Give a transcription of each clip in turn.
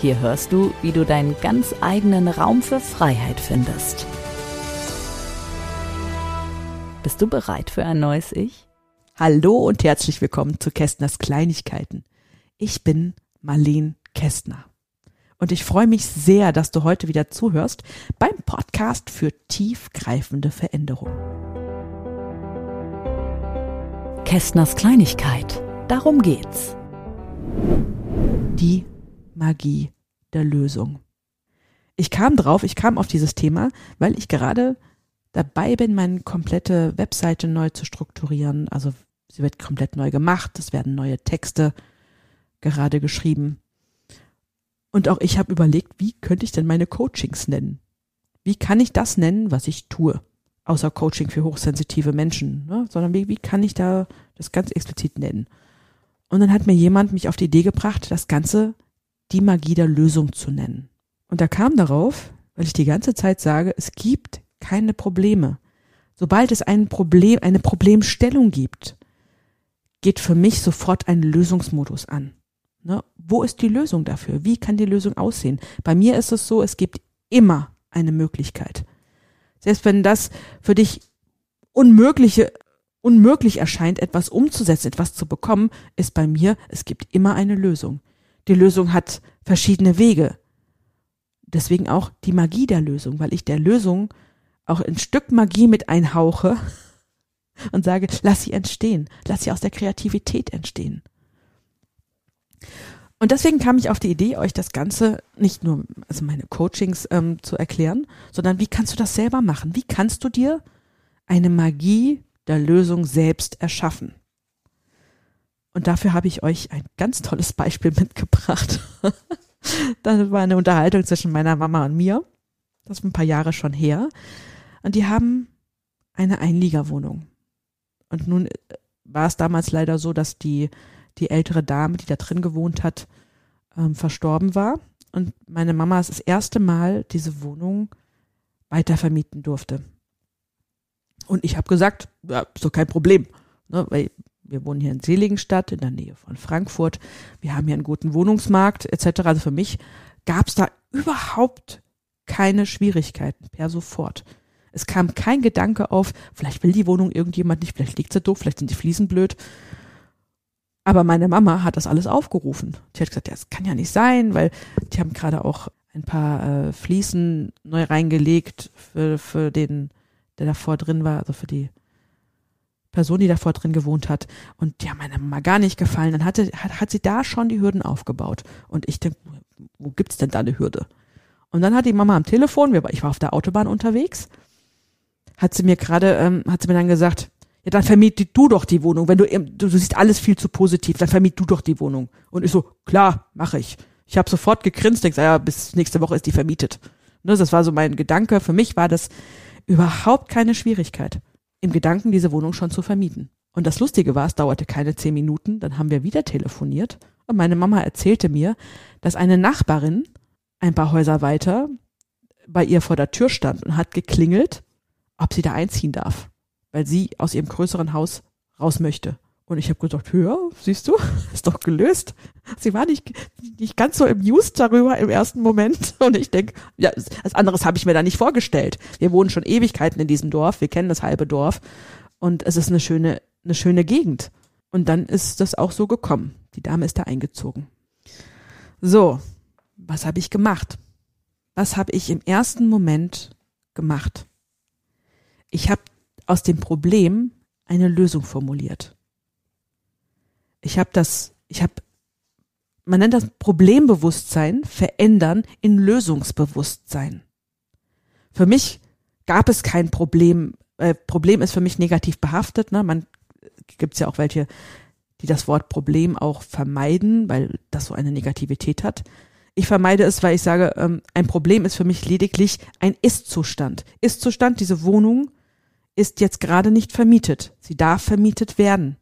Hier hörst du, wie du deinen ganz eigenen Raum für Freiheit findest. Bist du bereit für ein neues Ich? Hallo und herzlich willkommen zu Kästners Kleinigkeiten. Ich bin Marlene Kästner. Und ich freue mich sehr, dass du heute wieder zuhörst beim Podcast für tiefgreifende Veränderungen. Kästners Kleinigkeit. Darum geht's. Die Magie der Lösung. Ich kam drauf, ich kam auf dieses Thema, weil ich gerade dabei bin, meine komplette Webseite neu zu strukturieren. Also sie wird komplett neu gemacht, es werden neue Texte gerade geschrieben. Und auch ich habe überlegt, wie könnte ich denn meine Coachings nennen? Wie kann ich das nennen, was ich tue? außer Coaching für hochsensitive Menschen, ne? sondern wie, wie kann ich da das ganz explizit nennen? Und dann hat mir jemand mich auf die Idee gebracht, das Ganze die Magie der Lösung zu nennen. Und da kam darauf, weil ich die ganze Zeit sage, es gibt keine Probleme. Sobald es ein Problem, eine Problemstellung gibt, geht für mich sofort ein Lösungsmodus an. Ne? Wo ist die Lösung dafür? Wie kann die Lösung aussehen? Bei mir ist es so, es gibt immer eine Möglichkeit. Selbst wenn das für dich unmögliche, unmöglich erscheint, etwas umzusetzen, etwas zu bekommen, ist bei mir, es gibt immer eine Lösung. Die Lösung hat verschiedene Wege. Deswegen auch die Magie der Lösung, weil ich der Lösung auch ein Stück Magie mit einhauche und sage, lass sie entstehen, lass sie aus der Kreativität entstehen. Und deswegen kam ich auf die Idee, euch das Ganze nicht nur, also meine Coachings ähm, zu erklären, sondern wie kannst du das selber machen? Wie kannst du dir eine Magie der Lösung selbst erschaffen? Und dafür habe ich euch ein ganz tolles Beispiel mitgebracht. das war eine Unterhaltung zwischen meiner Mama und mir. Das ist ein paar Jahre schon her. Und die haben eine Einliegerwohnung. Und nun äh, war es damals leider so, dass die die ältere Dame, die da drin gewohnt hat, ähm, verstorben war. Und meine Mama das erste Mal diese Wohnung weitervermieten durfte. Und ich habe gesagt, ja, ist doch kein Problem. Ne, weil wir wohnen hier in Seligenstadt, in der Nähe von Frankfurt. Wir haben hier einen guten Wohnungsmarkt etc. Also für mich gab es da überhaupt keine Schwierigkeiten per sofort. Es kam kein Gedanke auf, vielleicht will die Wohnung irgendjemand nicht, vielleicht liegt sie doof, vielleicht sind die Fliesen blöd. Aber meine Mama hat das alles aufgerufen. Die hat gesagt, ja, das kann ja nicht sein, weil die haben gerade auch ein paar äh, Fliesen neu reingelegt für, für den, der davor drin war, also für die Person, die davor drin gewohnt hat. Und die haben meiner Mama gar nicht gefallen. Dann hatte, hat, hat sie da schon die Hürden aufgebaut. Und ich denke, wo gibt's denn da eine Hürde? Und dann hat die Mama am Telefon, ich war auf der Autobahn unterwegs, hat sie mir gerade, ähm, hat sie mir dann gesagt, ja, dann vermiet du doch die Wohnung. Wenn du, du, siehst alles viel zu positiv, dann vermiet du doch die Wohnung. Und ich so, klar, mache ich. Ich habe sofort gegrinst, denk, ja, bis nächste Woche ist die vermietet. Ne, das war so mein Gedanke. Für mich war das überhaupt keine Schwierigkeit, im Gedanken diese Wohnung schon zu vermieten. Und das Lustige war, es dauerte keine zehn Minuten, dann haben wir wieder telefoniert und meine Mama erzählte mir, dass eine Nachbarin ein paar Häuser weiter bei ihr vor der Tür stand und hat geklingelt, ob sie da einziehen darf weil sie aus ihrem größeren Haus raus möchte. Und ich habe gedacht, ja, siehst du, ist doch gelöst. Sie war nicht, nicht ganz so amused darüber im ersten Moment. Und ich denke, ja, was anderes habe ich mir da nicht vorgestellt. Wir wohnen schon Ewigkeiten in diesem Dorf, wir kennen das halbe Dorf. Und es ist eine schöne, eine schöne Gegend. Und dann ist das auch so gekommen. Die Dame ist da eingezogen. So, was habe ich gemacht? Was habe ich im ersten Moment gemacht? Ich habe aus dem Problem eine Lösung formuliert. Ich habe das, ich habe, man nennt das Problembewusstsein verändern in Lösungsbewusstsein. Für mich gab es kein Problem. Äh, Problem ist für mich negativ behaftet. Ne? Man gibt es ja auch welche, die das Wort Problem auch vermeiden, weil das so eine Negativität hat. Ich vermeide es, weil ich sage, ähm, ein Problem ist für mich lediglich ein Ist-Zustand. Ist-Zustand, diese Wohnung ist jetzt gerade nicht vermietet. Sie darf vermietet werden.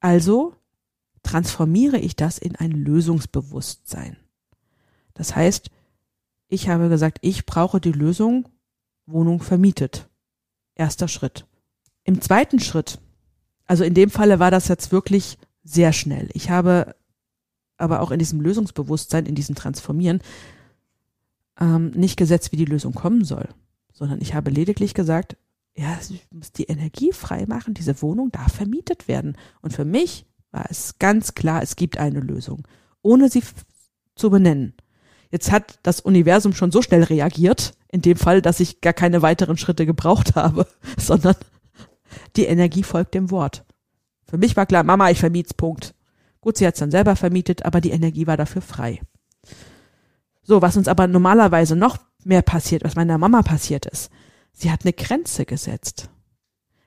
Also transformiere ich das in ein Lösungsbewusstsein. Das heißt, ich habe gesagt, ich brauche die Lösung, Wohnung vermietet. Erster Schritt. Im zweiten Schritt, also in dem Falle war das jetzt wirklich sehr schnell. Ich habe aber auch in diesem Lösungsbewusstsein, in diesem Transformieren, ähm, nicht gesetzt, wie die Lösung kommen soll, sondern ich habe lediglich gesagt, ja, ich muss die Energie frei machen, diese Wohnung darf vermietet werden. Und für mich war es ganz klar, es gibt eine Lösung, ohne sie zu benennen. Jetzt hat das Universum schon so schnell reagiert, in dem Fall, dass ich gar keine weiteren Schritte gebraucht habe, sondern die Energie folgt dem Wort. Für mich war klar, Mama, ich vermiet's, Punkt. Gut, sie hat's dann selber vermietet, aber die Energie war dafür frei. So, was uns aber normalerweise noch mehr passiert, was meiner Mama passiert ist, sie hat eine Grenze gesetzt.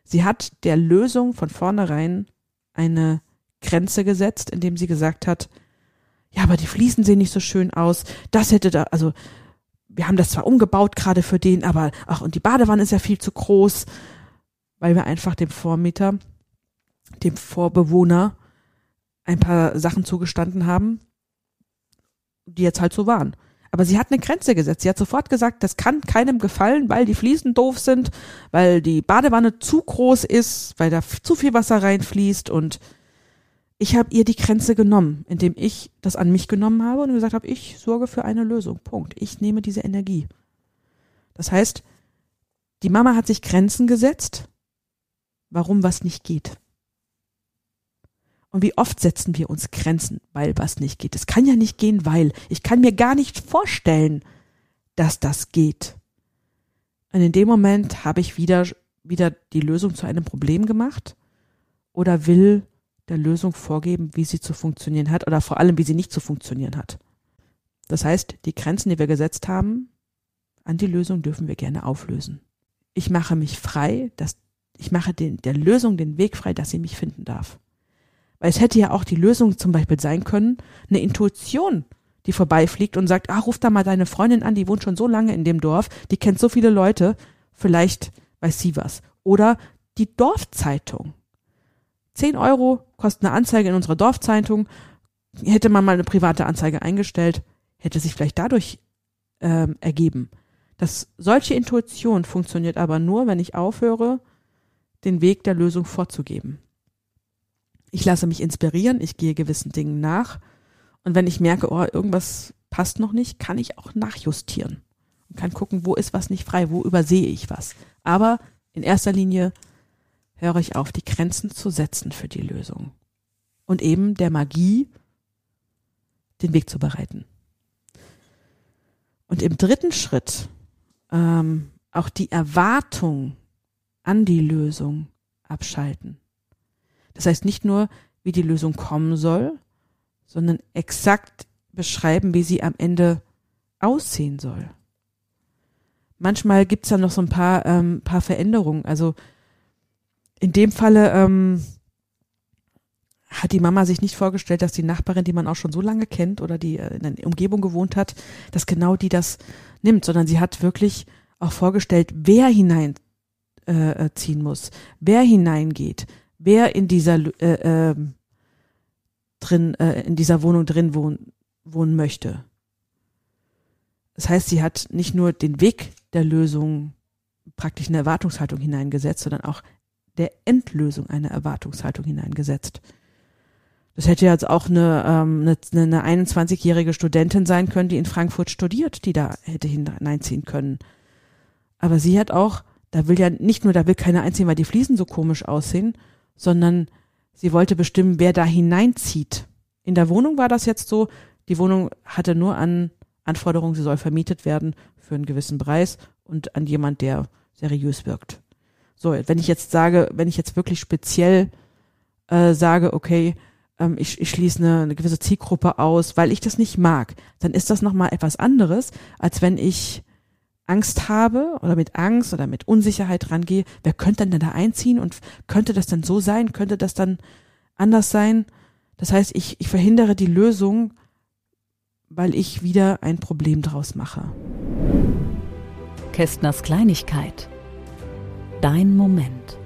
Sie hat der Lösung von vornherein eine Grenze gesetzt, indem sie gesagt hat, ja, aber die Fliesen sehen nicht so schön aus. Das hätte da, also wir haben das zwar umgebaut gerade für den, aber ach, und die Badewanne ist ja viel zu groß, weil wir einfach dem Vormieter, dem Vorbewohner ein paar Sachen zugestanden haben, die jetzt halt so waren. Aber sie hat eine Grenze gesetzt. Sie hat sofort gesagt, das kann keinem gefallen, weil die Fliesen doof sind, weil die Badewanne zu groß ist, weil da zu viel Wasser reinfließt und ich habe ihr die Grenze genommen, indem ich das an mich genommen habe und gesagt habe, ich sorge für eine Lösung. Punkt. Ich nehme diese Energie. Das heißt, die Mama hat sich Grenzen gesetzt, warum was nicht geht. Und wie oft setzen wir uns Grenzen, weil was nicht geht. Es kann ja nicht gehen, weil ich kann mir gar nicht vorstellen, dass das geht. Und in dem Moment habe ich wieder, wieder die Lösung zu einem Problem gemacht oder will der Lösung vorgeben, wie sie zu funktionieren hat oder vor allem, wie sie nicht zu funktionieren hat. Das heißt, die Grenzen, die wir gesetzt haben, an die Lösung dürfen wir gerne auflösen. Ich mache mich frei, dass ich mache den, der Lösung den Weg frei, dass sie mich finden darf. Weil es hätte ja auch die Lösung zum Beispiel sein können, eine Intuition, die vorbeifliegt und sagt, ah, ruf da mal deine Freundin an, die wohnt schon so lange in dem Dorf, die kennt so viele Leute, vielleicht weiß sie was. Oder die Dorfzeitung. 10 Euro kostet eine Anzeige in unserer Dorfzeitung. Hätte man mal eine private Anzeige eingestellt, hätte sich vielleicht dadurch ähm, ergeben. Das, solche Intuition funktioniert aber nur, wenn ich aufhöre, den Weg der Lösung vorzugeben. Ich lasse mich inspirieren, ich gehe gewissen Dingen nach und wenn ich merke, oh, irgendwas passt noch nicht, kann ich auch nachjustieren und kann gucken, wo ist was nicht frei, wo übersehe ich was. Aber in erster Linie höre ich auf, die Grenzen zu setzen für die Lösung und eben der Magie den Weg zu bereiten. Und im dritten Schritt ähm, auch die Erwartung an die Lösung abschalten. Das heißt nicht nur, wie die Lösung kommen soll, sondern exakt beschreiben, wie sie am Ende aussehen soll. Manchmal gibt's da noch so ein paar, ähm, paar Veränderungen. Also in dem Falle ähm, hat die Mama sich nicht vorgestellt, dass die Nachbarin, die man auch schon so lange kennt oder die äh, in der Umgebung gewohnt hat, dass genau die das nimmt, sondern sie hat wirklich auch vorgestellt, wer hineinziehen äh, äh, muss, wer hineingeht, wer in dieser äh, äh, drin äh, in dieser Wohnung drin wohnen, wohnen möchte. Das heißt, sie hat nicht nur den Weg der Lösung praktisch eine Erwartungshaltung hineingesetzt, sondern auch der Endlösung eine Erwartungshaltung hineingesetzt. Das hätte jetzt auch eine, ähm, eine, eine 21-jährige Studentin sein können, die in Frankfurt studiert, die da hätte hineinziehen können. Aber sie hat auch, da will ja nicht nur, da will keiner einziehen, weil die Fliesen so komisch aussehen, sondern sie wollte bestimmen, wer da hineinzieht. In der Wohnung war das jetzt so, die Wohnung hatte nur an Anforderungen, sie soll vermietet werden für einen gewissen Preis und an jemand, der seriös wirkt. So, wenn ich jetzt sage, wenn ich jetzt wirklich speziell äh, sage, okay, ähm, ich, ich schließe eine, eine gewisse Zielgruppe aus, weil ich das nicht mag, dann ist das nochmal etwas anderes, als wenn ich Angst habe oder mit Angst oder mit Unsicherheit rangehe, wer könnte denn da einziehen und könnte das dann so sein, könnte das dann anders sein? Das heißt, ich, ich verhindere die Lösung weil ich wieder ein Problem draus mache. Kästners Kleinigkeit. Dein Moment.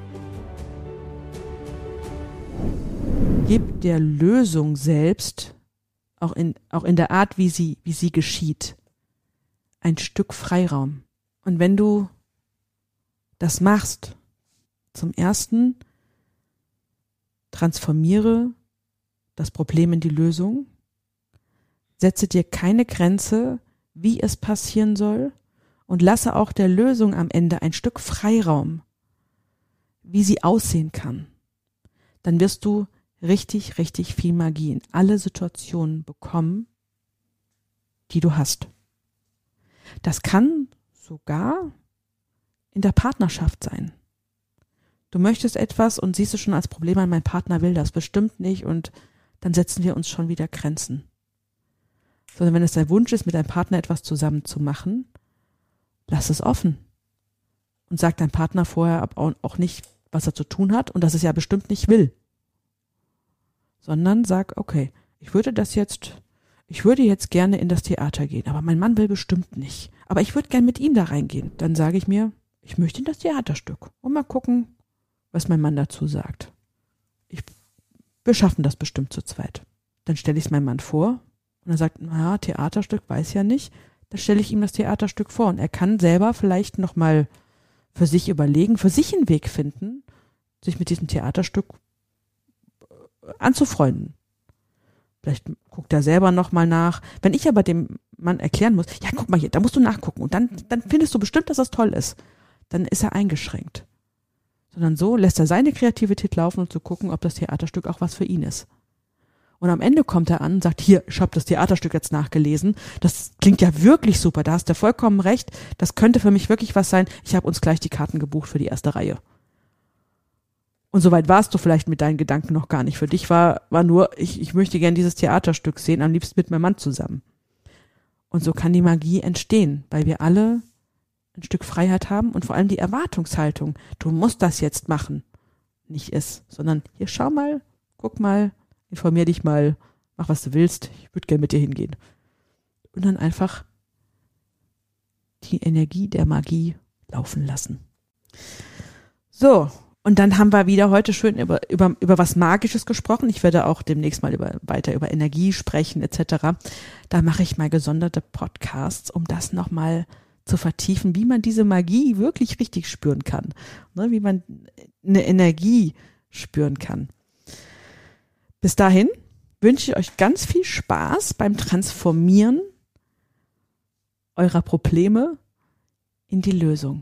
Gib der Lösung selbst, auch in, auch in der Art, wie sie, wie sie geschieht, ein Stück Freiraum. Und wenn du das machst, zum ersten, transformiere das Problem in die Lösung, setze dir keine Grenze, wie es passieren soll, und lasse auch der Lösung am Ende ein Stück Freiraum, wie sie aussehen kann. Dann wirst du richtig, richtig viel Magie in alle Situationen bekommen, die du hast. Das kann sogar in der Partnerschaft sein. Du möchtest etwas und siehst es schon als Problem an, mein Partner will das bestimmt nicht und dann setzen wir uns schon wieder Grenzen. Sondern wenn es dein Wunsch ist, mit deinem Partner etwas zusammen zu machen, lass es offen. Und sag deinem Partner vorher auch nicht, was er zu tun hat und dass es ja bestimmt nicht will. Sondern sag, okay, ich würde das jetzt, ich würde jetzt gerne in das Theater gehen, aber mein Mann will bestimmt nicht. Aber ich würde gern mit ihm da reingehen. Dann sage ich mir, ich möchte in das Theaterstück und mal gucken, was mein Mann dazu sagt. Ich, wir schaffen das bestimmt zu zweit. Dann stelle ich es meinem Mann vor und er sagt, na, Theaterstück weiß ja nicht dann stelle ich ihm das Theaterstück vor und er kann selber vielleicht nochmal für sich überlegen, für sich einen Weg finden, sich mit diesem Theaterstück äh, anzufreunden. Vielleicht guckt er selber nochmal nach. Wenn ich aber dem Mann erklären muss, ja, guck mal hier, da musst du nachgucken und dann, dann findest du bestimmt, dass das toll ist, dann ist er eingeschränkt. Sondern so lässt er seine Kreativität laufen und um zu gucken, ob das Theaterstück auch was für ihn ist. Und am Ende kommt er an und sagt, hier, ich habe das Theaterstück jetzt nachgelesen. Das klingt ja wirklich super, da hast du vollkommen recht. Das könnte für mich wirklich was sein. Ich habe uns gleich die Karten gebucht für die erste Reihe. Und soweit warst du vielleicht mit deinen Gedanken noch gar nicht. Für dich war, war nur, ich, ich möchte gern dieses Theaterstück sehen, am liebsten mit meinem Mann zusammen. Und so kann die Magie entstehen, weil wir alle ein Stück Freiheit haben und vor allem die Erwartungshaltung, du musst das jetzt machen, nicht ist, sondern hier schau mal, guck mal, informier dich mal, mach was du willst, ich würde gerne mit dir hingehen. Und dann einfach die Energie der Magie laufen lassen. So, und dann haben wir wieder heute schön über, über, über was Magisches gesprochen. Ich werde auch demnächst mal über, weiter über Energie sprechen etc. Da mache ich mal gesonderte Podcasts, um das nochmal zu vertiefen, wie man diese Magie wirklich richtig spüren kann. Ne, wie man eine Energie spüren kann. Bis dahin wünsche ich euch ganz viel Spaß beim Transformieren eurer Probleme in die Lösung.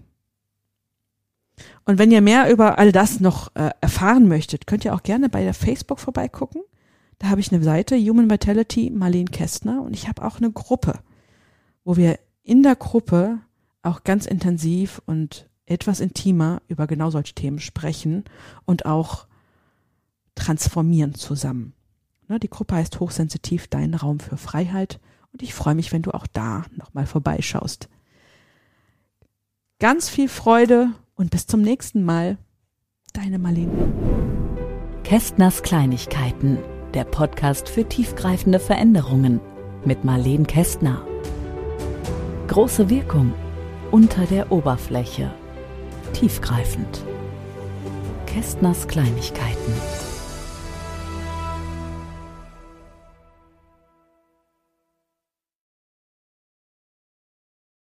Und wenn ihr mehr über all das noch äh, erfahren möchtet, könnt ihr auch gerne bei der Facebook vorbeigucken. Da habe ich eine Seite, Human Vitality Marlene Kästner, und ich habe auch eine Gruppe, wo wir in der Gruppe auch ganz intensiv und etwas intimer über genau solche Themen sprechen und auch transformieren zusammen. Ne, die Gruppe heißt Hochsensitiv, dein Raum für Freiheit. Und ich freue mich, wenn du auch da nochmal vorbeischaust. Ganz viel Freude und bis zum nächsten Mal. Deine Marlene. Kästners Kleinigkeiten, der Podcast für tiefgreifende Veränderungen mit Marlene Kästner. Große Wirkung unter der Oberfläche. Tiefgreifend. Kästners Kleinigkeiten.